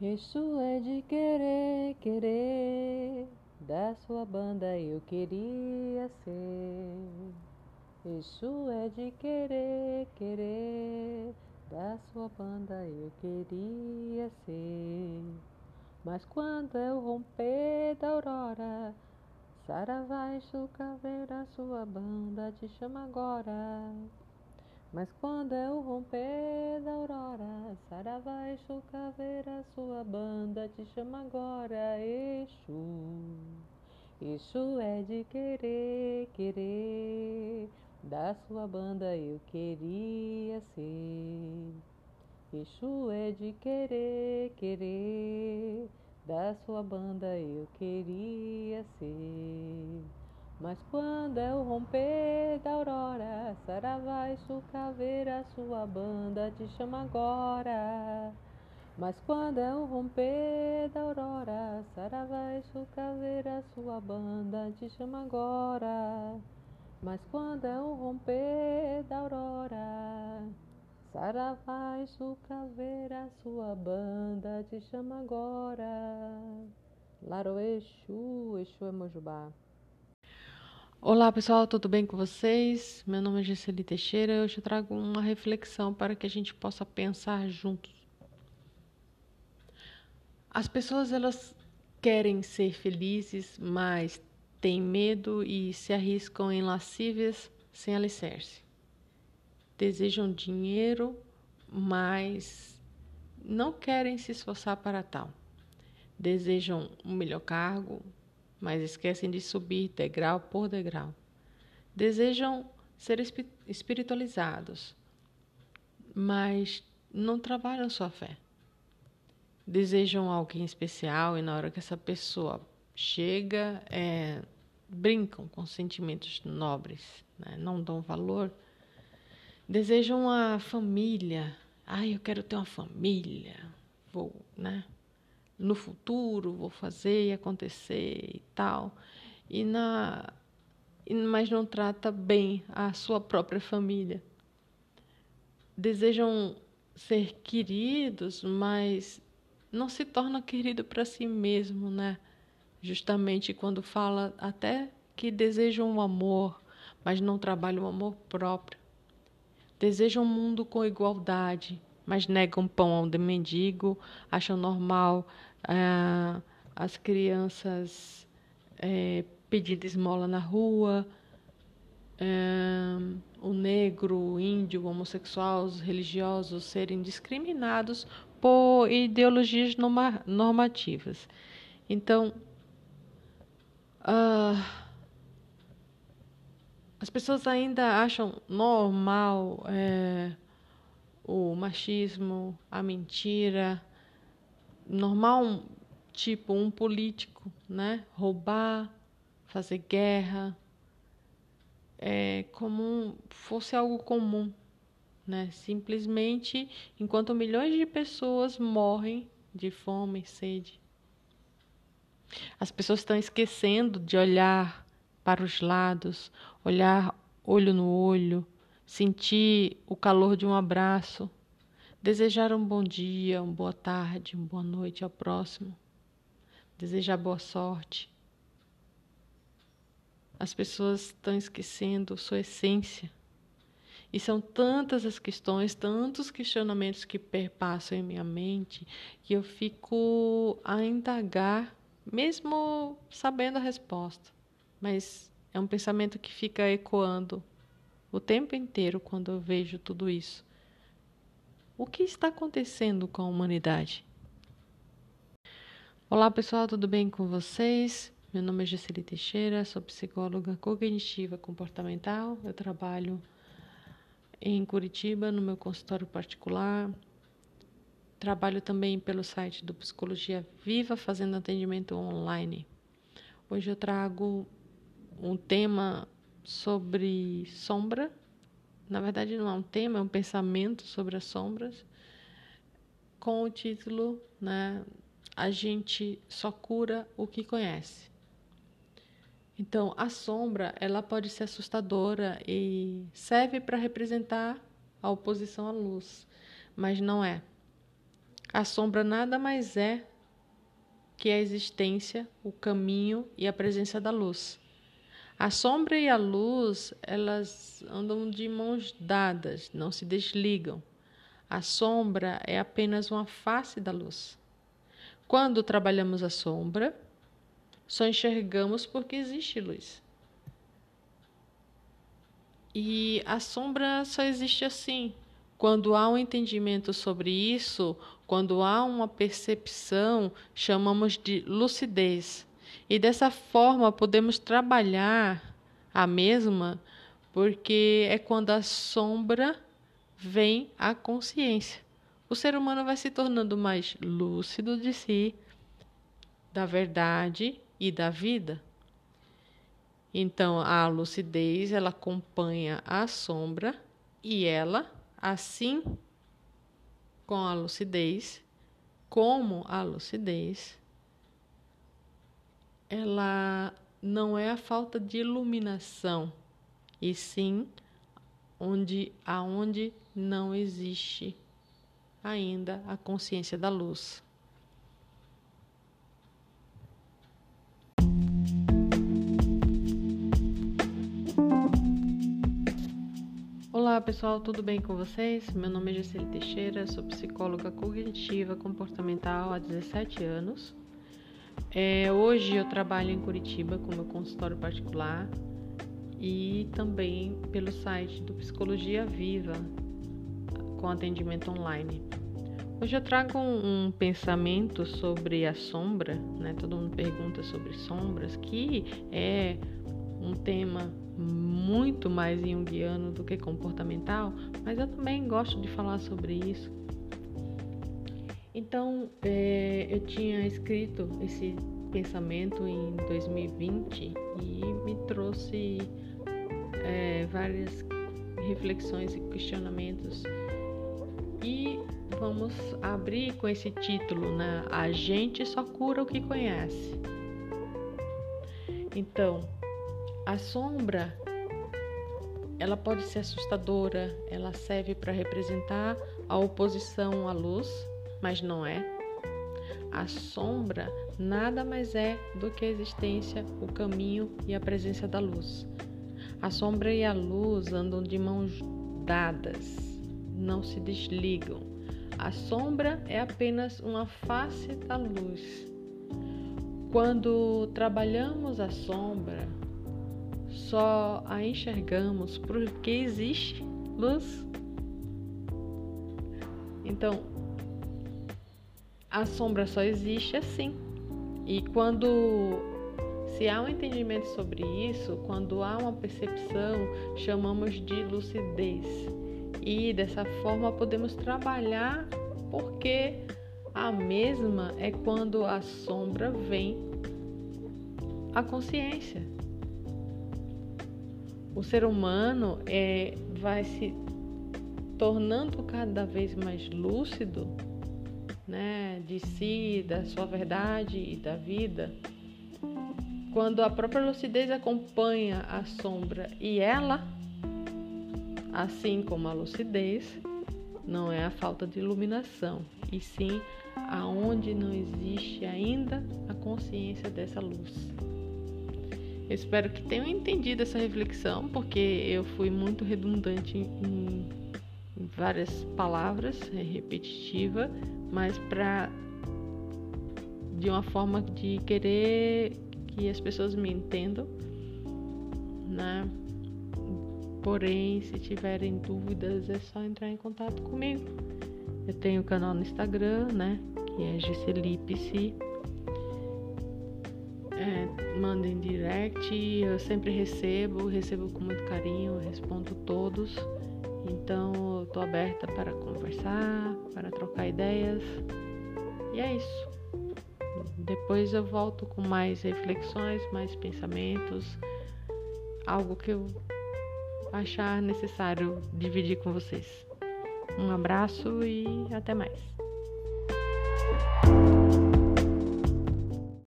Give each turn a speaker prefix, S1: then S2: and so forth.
S1: Isso é de querer, querer. Da sua banda eu queria ser. Isso é de querer, querer. Da sua banda eu queria ser. Mas quando eu romper da aurora, Saravá e caveira, sua banda te chama agora. Mas quando eu romper da aurora, Saravá e caveira, sua banda te chama agora, Exu. Exu é de querer, querer, da sua banda eu queria ser. Exu é de querer, querer, da sua banda eu queria ser. Mas quando eu romper da aurora, Saravá e caveira, sua banda te chama agora. Mas quando eu romper da aurora, Saravá e caveira, sua banda te chama agora. Mas quando eu romper da aurora, Saravá e caveira, sua banda te chama agora. Laro Exu, Exu é Mojubá.
S2: Olá pessoal, tudo bem com vocês? Meu nome é Gisele Teixeira. Hoje eu trago uma reflexão para que a gente possa pensar juntos. As pessoas elas querem ser felizes, mas têm medo e se arriscam em lascívias sem alicerce. Desejam dinheiro, mas não querem se esforçar para tal. Desejam um melhor cargo, mas esquecem de subir degrau por degrau. Desejam ser espiritualizados, mas não trabalham sua fé. Desejam alguém especial e na hora que essa pessoa chega, é, brincam com sentimentos nobres, né? não dão valor. Desejam a família. Ai, eu quero ter uma família. Vou, né? No futuro vou fazer e acontecer e tal. E na mas não trata bem a sua própria família. Desejam ser queridos, mas não se torna querido para si mesmo, né? Justamente quando fala até que desejam um amor, mas não trabalham o amor próprio. Desejam um mundo com igualdade, mas negam pão ao de mendigo, acham normal é, as crianças é, pedindo esmola na rua, é, o negro, o índio, o homossexual, os religiosos serem discriminados por ideologias normativas. Então, uh, as pessoas ainda acham normal é, o machismo, a mentira, normal, tipo um político, né? Roubar, fazer guerra, é como fosse algo comum, né? Simplesmente enquanto milhões de pessoas morrem de fome e sede. As pessoas estão esquecendo de olhar para os lados, olhar olho no olho, sentir o calor de um abraço, desejar um bom dia, uma boa tarde, uma boa noite ao próximo, desejar boa sorte. As pessoas estão esquecendo sua essência. E são tantas as questões, tantos questionamentos que perpassam em minha mente, que eu fico a indagar, mesmo sabendo a resposta. Mas é um pensamento que fica ecoando o tempo inteiro quando eu vejo tudo isso. O que está acontecendo com a humanidade? Olá pessoal, tudo bem com vocês? Meu nome é Gisele Teixeira, sou psicóloga cognitiva comportamental. Eu trabalho em Curitiba, no meu consultório particular. Trabalho também pelo site do Psicologia Viva, fazendo atendimento online. Hoje eu trago um tema sobre sombra na verdade, não é um tema, é um pensamento sobre as sombras, com o título, né? A gente só cura o que conhece. Então, a sombra, ela pode ser assustadora e serve para representar a oposição à luz, mas não é. A sombra nada mais é que a existência, o caminho e a presença da luz. A sombra e a luz, elas andam de mãos dadas, não se desligam. A sombra é apenas uma face da luz. Quando trabalhamos a sombra, só enxergamos porque existe luz. E a sombra só existe assim. Quando há um entendimento sobre isso, quando há uma percepção, chamamos de lucidez. E dessa forma podemos trabalhar a mesma, porque é quando a sombra vem à consciência. O ser humano vai se tornando mais lúcido de si, da verdade e da vida. Então, a lucidez, ela acompanha a sombra e ela, assim com a lucidez, como a lucidez, ela não é a falta de iluminação, e sim onde aonde não existe ainda a consciência da luz. Olá pessoal, tudo bem com vocês? Meu nome é Gisele Teixeira, sou psicóloga cognitiva comportamental há 17 anos. É, hoje eu trabalho em Curitiba com meu consultório particular e também pelo site do Psicologia Viva com atendimento online. Hoje eu trago um, um pensamento sobre a sombra, né? Todo mundo pergunta sobre sombras, que é um tema muito mais junguiano do que comportamental, mas eu também gosto de falar sobre isso então, é, eu tinha escrito esse pensamento em 2020 e me trouxe é, várias reflexões e questionamentos. E vamos abrir com esse título, né? A gente só cura o que conhece. Então, a sombra ela pode ser assustadora, ela serve para representar a oposição à luz mas não é. A sombra nada mais é do que a existência, o caminho e a presença da luz. A sombra e a luz andam de mãos dadas, não se desligam. A sombra é apenas uma face da luz. Quando trabalhamos a sombra, só a enxergamos porque existe luz. Então, a sombra só existe assim. E quando se há um entendimento sobre isso, quando há uma percepção, chamamos de lucidez. E dessa forma podemos trabalhar porque a mesma é quando a sombra vem à consciência. O ser humano é, vai se tornando cada vez mais lúcido né, de si, da sua verdade e da vida, quando a própria lucidez acompanha a sombra e ela, assim como a lucidez, não é a falta de iluminação, e sim aonde não existe ainda a consciência dessa luz. Eu espero que tenham entendido essa reflexão, porque eu fui muito redundante em várias palavras, é repetitiva, mas para de uma forma de querer que as pessoas me entendam, né? Porém, se tiverem dúvidas, é só entrar em contato comigo. Eu tenho o canal no Instagram, né? Que é Giselipice. É, mandem direct, eu sempre recebo, recebo com muito carinho, respondo todos. Então, tô aberta para conversar, para trocar ideias. E é isso. Depois eu volto com mais reflexões, mais pensamentos, algo que eu achar necessário dividir com vocês. Um abraço e até mais.